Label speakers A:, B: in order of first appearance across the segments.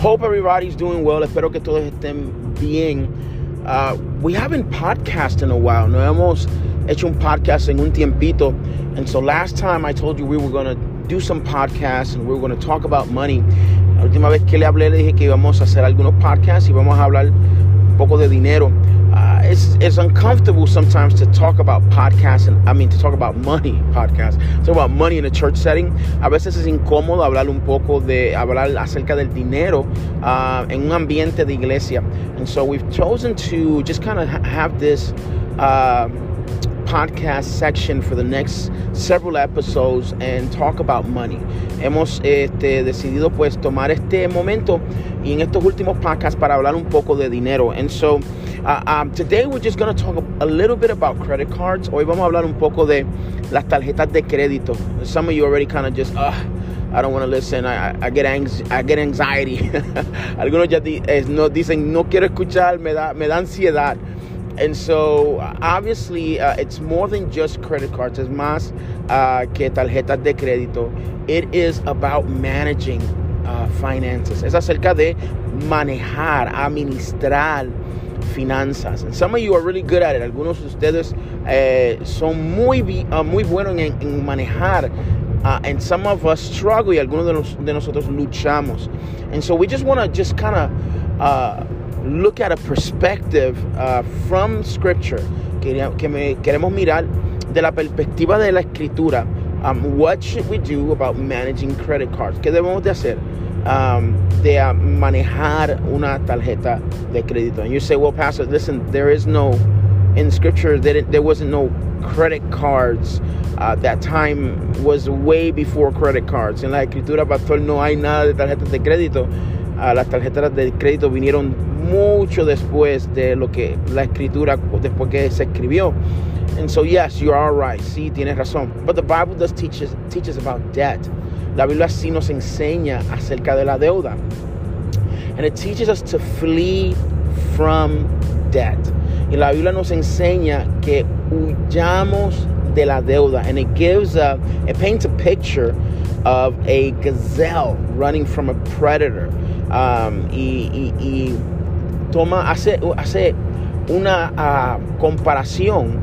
A: Hope everybody's doing well. Espero que todos estén bien. Uh, we haven't podcast in a while. No hemos hecho un podcast en un tiempito. And so last time I told you we were going to do some podcasts and we were going to talk about money. La última vez que le hablé le dije que íbamos a hacer algunos podcasts y vamos a hablar un poco de dinero. It's, it's uncomfortable sometimes to talk about podcasts and I mean to talk about money podcasts, talk about money in a church setting. A veces es incómodo hablar un poco de hablar acerca del dinero uh, en un ambiente de iglesia. And so we've chosen to just kind of ha- have this uh, podcast section for the next several episodes and talk about money. Hemos este, decidido pues tomar este momento y en estos últimos podcasts para hablar un poco de dinero. And so uh, um, today we're just going to talk a little bit about credit cards. Hoy vamos a hablar un poco de las tarjetas de crédito. Some of you already kind of just, uh, I don't want to listen. I, I, get I get anxiety. Algunos ya di, eh, dicen no quiero escuchar, me da, me da ansiedad. And so, obviously, uh, it's more than just credit cards. Es más uh, que tarjetas de crédito. It is about managing uh, finances. Es acerca de manejar, administrar finanzas. And some of you are really good at it. Algunos de ustedes eh, son muy, uh, muy buenos en, manejar. Uh, and some of us struggle y algunos de, nos, de nosotros luchamos. And so we just want to just kind of uh, look at a perspective from scripture que, queremos mirar de la perspectiva de la escritura um, what should we do about managing credit cards qué debemos de hacer um, de manejar una tarjeta de crédito. And you say well pastor listen there is no in scripture there, there wasn't no credit cards uh, that time was way before credit cards. En la escritura pastor no hay nada de tarjetas de crédito. Uh, las tarjetas de crédito vinieron mucho después de lo que la escritura después que se escribió. And so yes you are right. Sí tienes razón. But the Bible does teach us, teach us about debt la Biblia sí nos enseña acerca de la deuda. And it teaches us to flee from debt. Y la Biblia nos enseña que huyamos de la deuda. And it gives a it paints a picture of a gazelle running from a predator. Um, y, toma, hace, hace una uh, comparación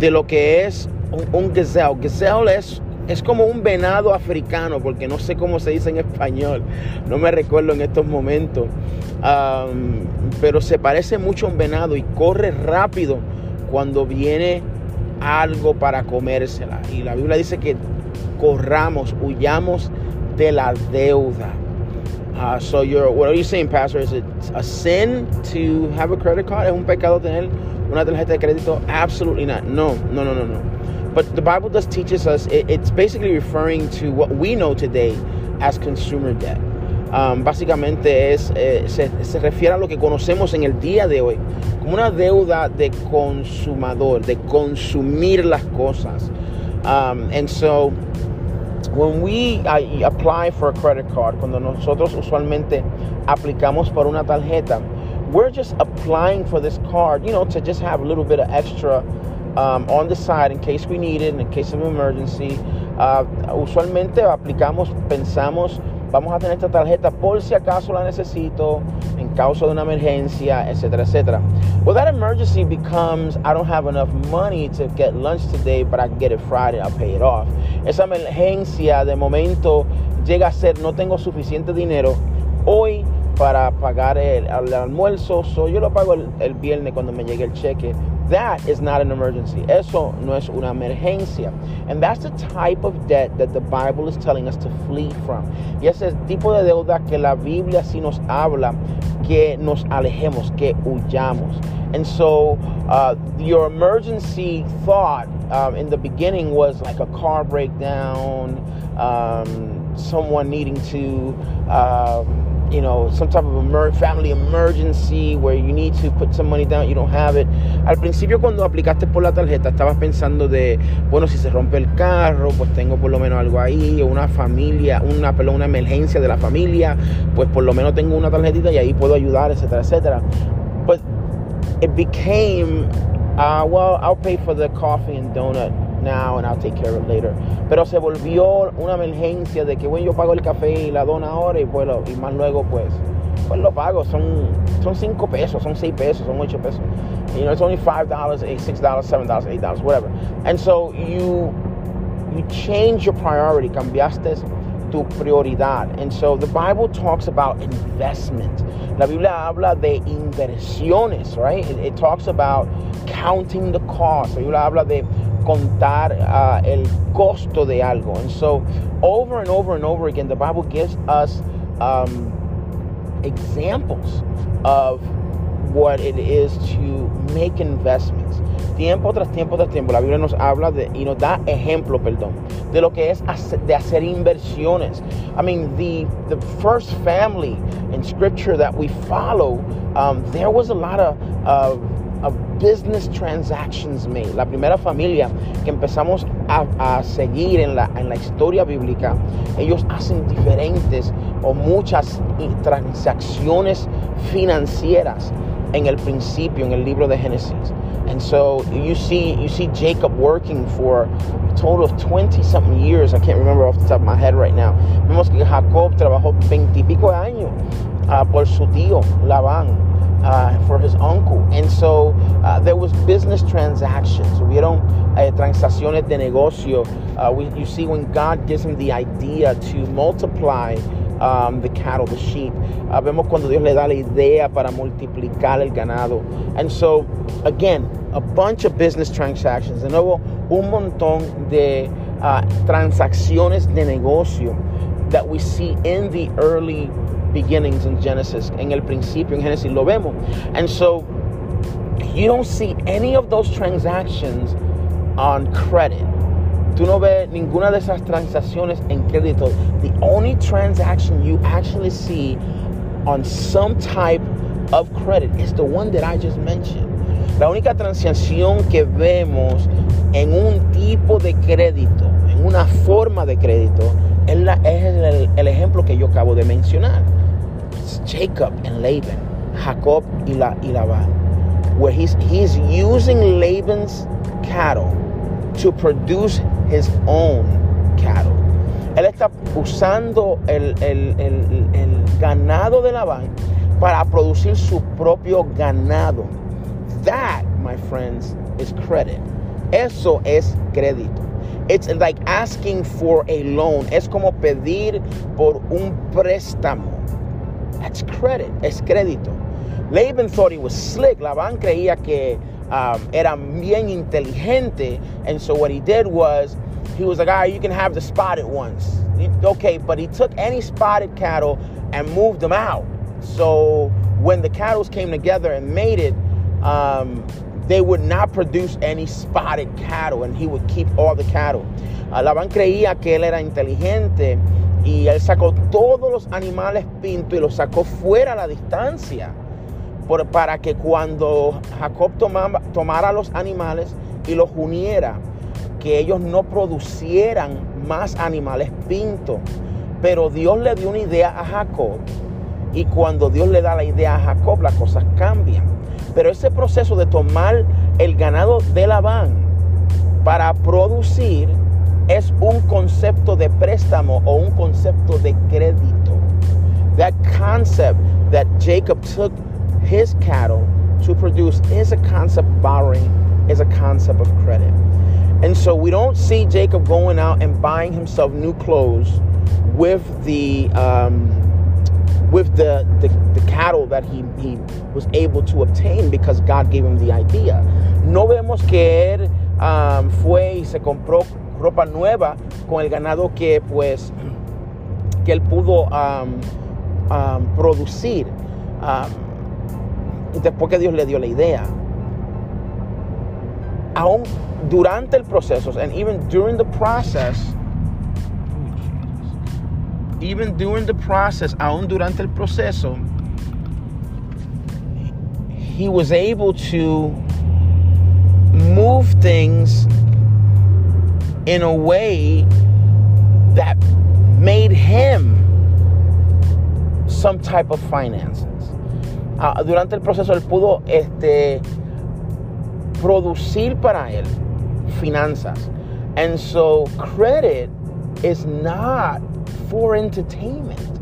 A: de lo que es un, un, gazelle. Gazelle es, es como un venado africano, porque no sé cómo se dice en español, no me recuerdo en estos momentos, pero se parece mucho a un venado y corre rápido cuando viene algo para comérsela. Y la Biblia dice que corramos, huyamos de la deuda. Uh, so you're, what are you saying, Pastor? Is it a sin to have a credit card? ¿Es un pecado tener una tarjeta de crédito? Absolutely not. No, no, no, no, no. But the Bible does teaches us. It, it's basically referring to what we know today as consumer debt. Um, básicamente es, eh, se, se refiere a lo que conocemos en el día de hoy como una deuda de consumador, de consumir las cosas. Um, and so when we uh, apply for a credit card, cuando nosotros usualmente aplicamos por una tarjeta, we're just applying for this card, you know, to just have a little bit of extra um, on the side in case we need it, in case of emergency. Uh, usualmente aplicamos, pensamos, vamos a tener esta tarjeta por si acaso la necesito, en causa de una emergencia, etcétera, etcétera. Well, that emergency becomes, I don't have enough money to get lunch today, but I can get it Friday, I'll pay it off. Esa emergencia de momento llega a ser, no tengo suficiente dinero hoy para pagar el, el almuerzo, so yo lo pago el, el viernes cuando me llegue el cheque. That is not an emergency. Eso no es una emergencia. And that's the type of debt that the Bible is telling us to flee from. Y ese tipo de deuda que la Biblia sí nos habla que nos alejemos, que huyamos. And so uh, your emergency thought um, in the beginning was like a car breakdown, um, someone needing to. Um, you know, some type of emer family emergency where you need to put some money down, you don't have it. Al principio cuando aplicaste por la tarjeta estabas pensando de, bueno, si se rompe el carro, pues tengo por lo menos algo ahí, o una familia, una, perdón, una emergencia de la familia, pues por lo menos tengo una tarjetita y ahí puedo ayudar, etcétera, etcétera. But it became, uh, well, I'll pay for the coffee and donut now and I'll take care of it later. Pero se volvió una emergencia de que, bueno, yo pago el café y la dona ahora y, bueno, y más luego, pues, pues lo pago. Son, son 5 pesos, son 6 pesos, son 8 pesos. You know, it's only $5, $6, $7, $8, whatever. And so you, you change your priority, cambiaste tu prioridad. And so the Bible talks about investment. La Biblia habla de inversiones, right? It, it talks about counting the cost. La Biblia habla de contar uh, el costo de algo. And so over and over and over again, the Bible gives us um, examples of what it is to make investments. Tiempo tras tiempo tras tiempo, la Biblia nos habla de, y nos da ejemplo, perdón, de lo que es hacer, de hacer inversiones. I mean, the, the first family in scripture that we follow, um, there was a lot of, of, business transactions made. La primera familia que empezamos a, a seguir en la, en la historia bíblica, ellos hacen diferentes o muchas transacciones financieras en el principio, en el libro de Génesis. And so you see, you see Jacob working for a total of 20 something years. I can't remember off the top of my head right now. Vemos que Jacob trabajó 20 y pico de años uh, por su tío Labán. Uh, for his uncle. And so uh, there was business transactions. Hubieron uh, transacciones de negocio. Uh, we, you see when God gives him the idea to multiply um, the cattle, the sheep. Uh, vemos cuando Dios le da la idea para multiplicar el ganado. And so, again, a bunch of business transactions. De nuevo, un montón de uh, transacciones de negocio that we see in the early beginnings in Genesis. En el principio, en Génesis, lo vemos. And so, you don't see any of those transactions on credit. Tú no ves ninguna de esas transacciones en crédito. The only transaction you actually see on some type of credit is the one that I just mentioned. La única transacción que vemos en un tipo de crédito, en una forma de crédito, es, la, es el, el, ejemplo que yo acabo de mencionar. Jacob and Laban, Jacob y, la, y Labán, where he's, he's using Laban's cattle to produce his own cattle. Él está usando el, el, el, el ganado de Labán para producir su propio ganado. That, my friends, is credit. Eso es crédito. It's like asking for a loan. Es como pedir por un préstamo. That's credit. Es crédito. Laban thought he was slick. Labán creía que um, era bien inteligente. And so what he did was, he was like, all right, you can have the spotted ones. Okay, but he took any spotted cattle and moved them out. So when the cattle came together and mated, um, they would not produce any spotted cattle and he would keep all the cattle. Uh, Labán creía que él era inteligente y él sacó todos los animales pintos y los sacó fuera a la distancia por, para que cuando Jacob tomaba, tomara los animales y los uniera, que ellos no producieran más animales pintos. Pero Dios le dio una idea a Jacob y cuando Dios le da la idea a Jacob, las cosas cambian. Pero ese proceso de tomar el ganado de Labán para producir es un concepto de préstamo o un concepto de crédito. That concept that Jacob took his cattle to produce is a concept borrowing, is a concept of credit. And so we don't see Jacob going out and buying himself new clothes with the um, with the, the, the, cattle that he, he was able to obtain because God gave him the idea. No vemos que él um, fue y se compró ropa nueva con el ganado que pues que él pudo um, um, producir después que Dios le dio la idea. Aún durante el proceso, and even during the process, even during the process, aún durante el proceso, he was able to move things in a way that made him some type of finances. Uh, durante el proceso él pudo este, producir para él finanzas. And so credit is not for entertainment.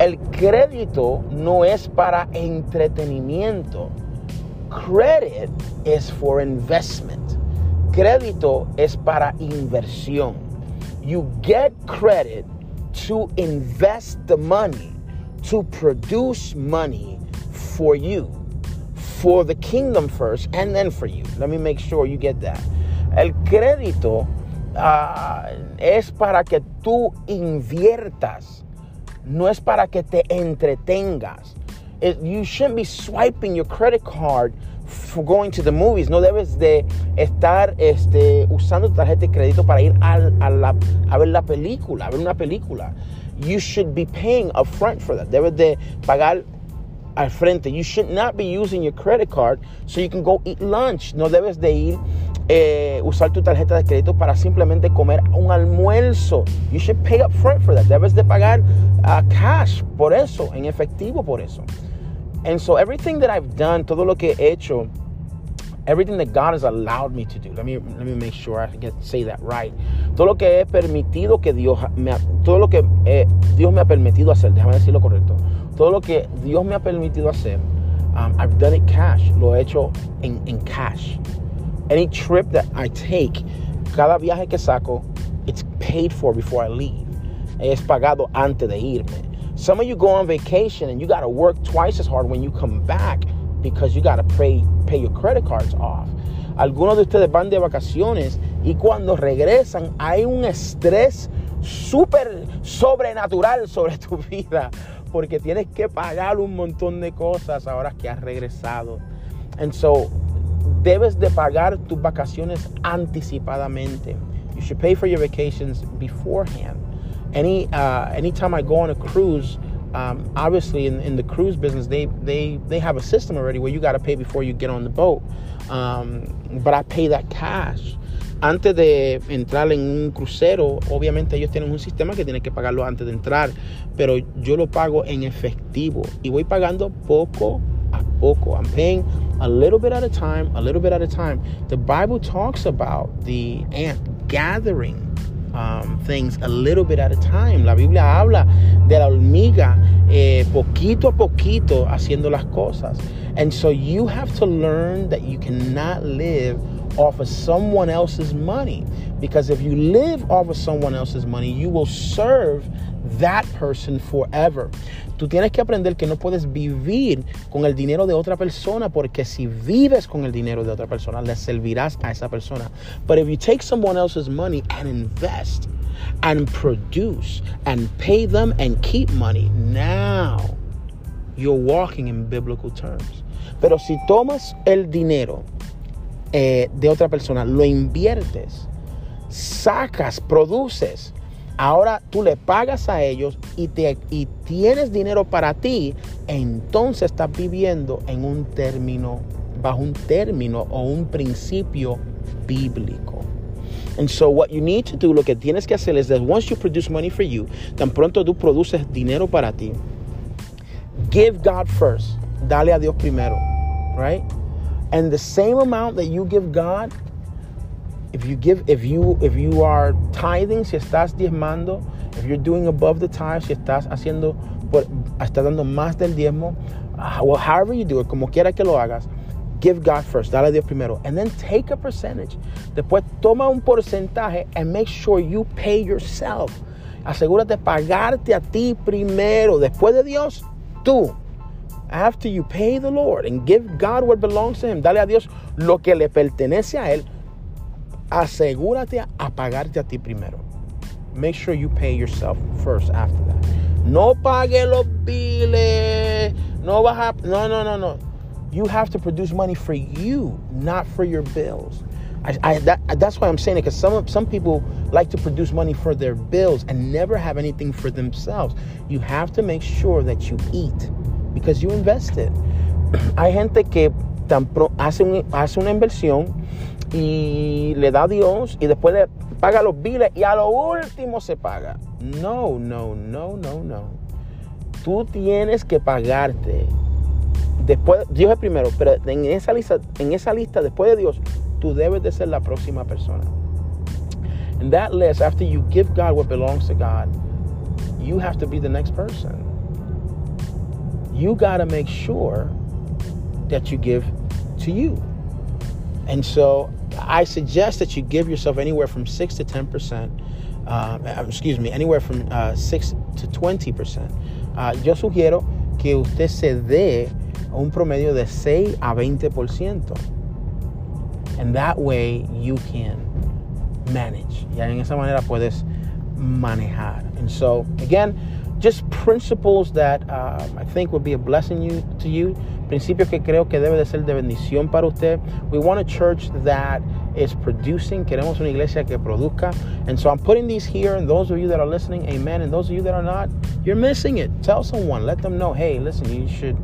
A: El crédito no es para entretenimiento. Credit is for investment. Crédito es para inversión. You get credit to invest the money, to produce money for you, for the kingdom first, and then for you. Let me make sure you get that. El crédito uh, es para que tú inviertas, no es para que te entretengas. It, you shouldn't be swiping your credit card for going to the movies. No debes de estar este, usando tarjeta de crédito para ir a, a, la, a ver la película, a ver una película. You should be paying upfront for that. Debes de pagar al frente. You should not be using your credit card so you can go eat lunch. No debes de ir eh, usar tu tarjeta de crédito para simplemente comer un almuerzo. You should pay up front for that. Debes de pagar uh, cash por eso, en efectivo por eso. And so everything that I've done, todo lo que he hecho, everything that God has allowed me to do. Let me let me make sure I get say that right. Todo lo que he permitido que Dios me todo lo que eh, Dios me ha permitido hacer, déjame decirlo correcto. Todo lo que Dios me ha permitido hacer, um, I've done it cash. Lo he hecho en, en cash. Any trip that I take, cada viaje que saco, it's paid for before I leave. Es pagado antes de irme. Some of you go on vacation and you got to work twice as hard when you come back because you got to pay, pay your credit cards off. Algunos de ustedes van de vacaciones y cuando regresan hay un estrés súper sobrenatural sobre tu vida porque tienes que pagar un montón de cosas ahora que has regresado. And so debes de pagar tus vacaciones anticipadamente. You should pay for your vacations beforehand. Any uh, anytime I go on a cruise, um, obviously in, the cruise business, they they they have a system already where you got to pay before you get on the boat. Um, but I pay that cash. Antes de entrar en un crucero, obviamente ellos tienen un sistema que tienes que pagarlo antes de entrar, pero yo lo pago en efectivo y voy pagando poco poco. I'm paying a little bit at a time, a little bit at a time. The Bible talks about the ant gathering um, things a little bit at a time. La Biblia habla de la hormiga eh, poquito a poquito haciendo las cosas. And so you have to learn that you cannot live off of someone else's money. Because if you live off of someone else's money, you will serve that person forever. Tú tienes que aprender que no puedes vivir con el dinero de otra persona porque si vives con el dinero de otra persona, le servirás a esa persona. But if you take someone else's money and invest and produce and pay them and keep money, now you're walking in biblical terms. Pero si tomas el dinero eh, de otra persona, lo inviertes, sacas, produces, ahora tú le pagas a ellos y, te, y tienes dinero para ti, entonces estás viviendo en un término, bajo un término o un principio bíblico. And so what you need to do, lo que tienes que hacer es that once you produce money for you, tan pronto tú produces dinero para ti, give God first. Dale a Dios primero, right? And the same amount that you give God, if you give if you if you are tithing si estás diezmando if you're doing above the tithe si estás haciendo por, estás dando más del diezmo uh, well however you do it como quiera que lo hagas give God first dale a Dios primero and then take a percentage. Después toma un porcentaje and make sure you pay yourself. Asegúrate pagarte a ti primero. Después de Dios tú. After you pay the Lord and give God what belongs to him dale a Dios lo que le pertenece a él asegúrate a pagarte a ti primero. Make sure you pay yourself first after that. No pague los biles. No vas a, no, no, no, no. You have to produce money for you, not for your bills. I, I, that, that's why I'm saying it because some some people like to produce money for their bills and never have anything for themselves. You have to make sure that you eat because you invested. Hay gente que hace una inversión y le da a Dios y después le paga los biles y a lo último se paga. No, no, no, no, no. Tú tienes que pagarte. Después, Dios es primero, pero en esa lista, en esa lista después de Dios, tú debes de ser la próxima persona. In that list, after you give God what belongs to God, you have to be the next person. you got to make sure that you give to you. And so I suggest that you give yourself anywhere from 6 to 10%, uh, excuse me, anywhere from uh, 6 to 20%. Uh, yo sugiero que usted se dé un promedio de 6 a 20%. And that way you can manage. Y en esa manera puedes manejar. And so, again, just principles that um, I think would be a blessing you, to you. Principios que creo que debe de ser de bendición para usted. We want a church that is producing. Queremos una iglesia que produzca. And so I'm putting these here, and those of you that are listening, amen. And those of you that are not, you're missing it. Tell someone. Let them know, hey, listen, you should,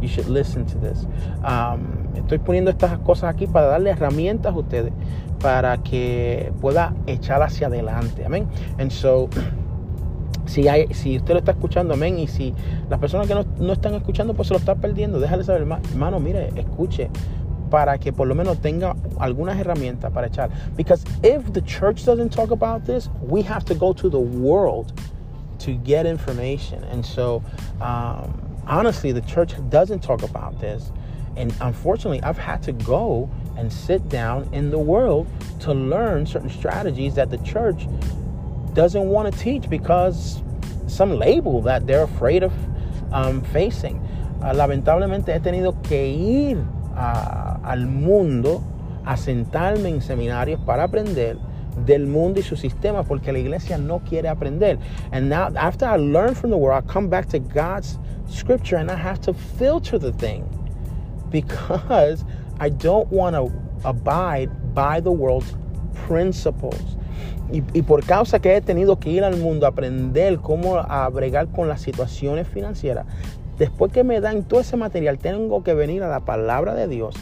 A: you should listen to this. Um, estoy poniendo estas cosas aquí para darle herramientas a ustedes para que pueda echar hacia adelante. Amén. And so si, hay, si usted lo está escuchando, amén, y si las personas que no, no están escuchando, pues se lo están perdiendo, déjale saber, hermano, mire, escuche, para que por lo menos tenga algunas herramientas para echar. Because if the church doesn't talk about this, we have to go to the world to get information. And so, um, honestly, the church doesn't talk about this. And unfortunately, I've had to go and sit down in the world to learn certain strategies that the church doesn't want to teach because some label that they're afraid of um, facing. Uh, lamentablemente he tenido que ir uh, al mundo a sentarme en seminarios para aprender del mundo y su sistema porque la iglesia no quiere aprender. And now after I learn from the world, I come back to God's scripture and I have to filter the thing because I don't want to abide by the world's principles. Y, por causa que he tenido que ir al mundo a aprender cómo a con las situaciones financieras, después que me dan todo ese material, tengo que venir a la palabra de Dios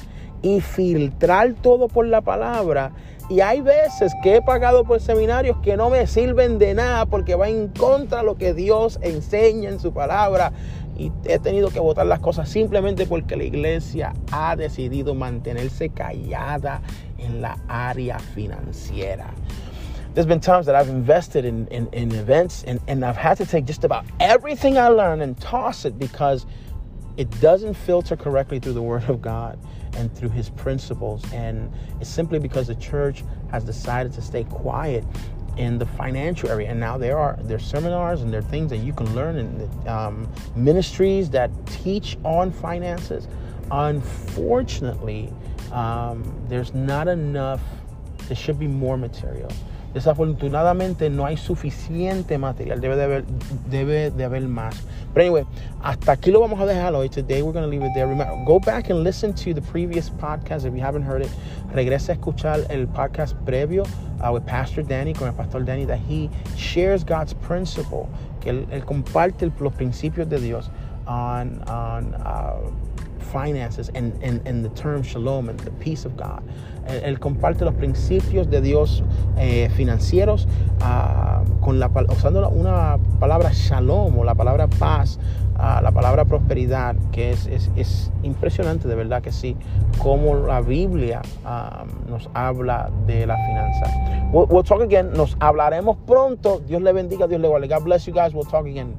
A: y filtrar todo por la palabra. Y hay veces que he pagado por seminarios que no me sirven de nada porque va en contra de lo que Dios enseña en su palabra. Y he tenido que votar las cosas simplemente porque la iglesia ha decidido mantenerse callada en la área financiera. There's been times that I've invested in, in, in events and, and I've had to take just about everything I learned and toss it because it doesn't filter correctly through the Word of God and through His principles. And it's simply because the church has decided to stay quiet in the financial area. And now there are there seminars and there are things that you can learn in um, ministries that teach on finances. Unfortunately, um, there's not enough. There should be more material. Desafortunadamente no hay suficiente material, debe de haber, debe de haber más. But anyway, hasta aquí lo vamos a dejar hoy. Today we're going to leave it there. Remember, go back and listen to the previous podcast if you haven't heard it. Regresa a escuchar el podcast previo uh, with Pastor Danny, con el Pastor Danny, that he shares God's principle, que él, comparte los principios de Dios on, on uh, finances and, and, and the term shalom and the peace of God. Él, él comparte los principios de Dios eh, financieros uh, con la, usando una palabra shalom o la palabra paz, uh, la palabra prosperidad, que es, es, es, impresionante, de verdad que sí, como la Biblia um, nos habla de la finanza. We'll, we'll talk again, nos hablaremos pronto. Dios le bendiga, Dios le guarde. God bless you guys. We'll talk again.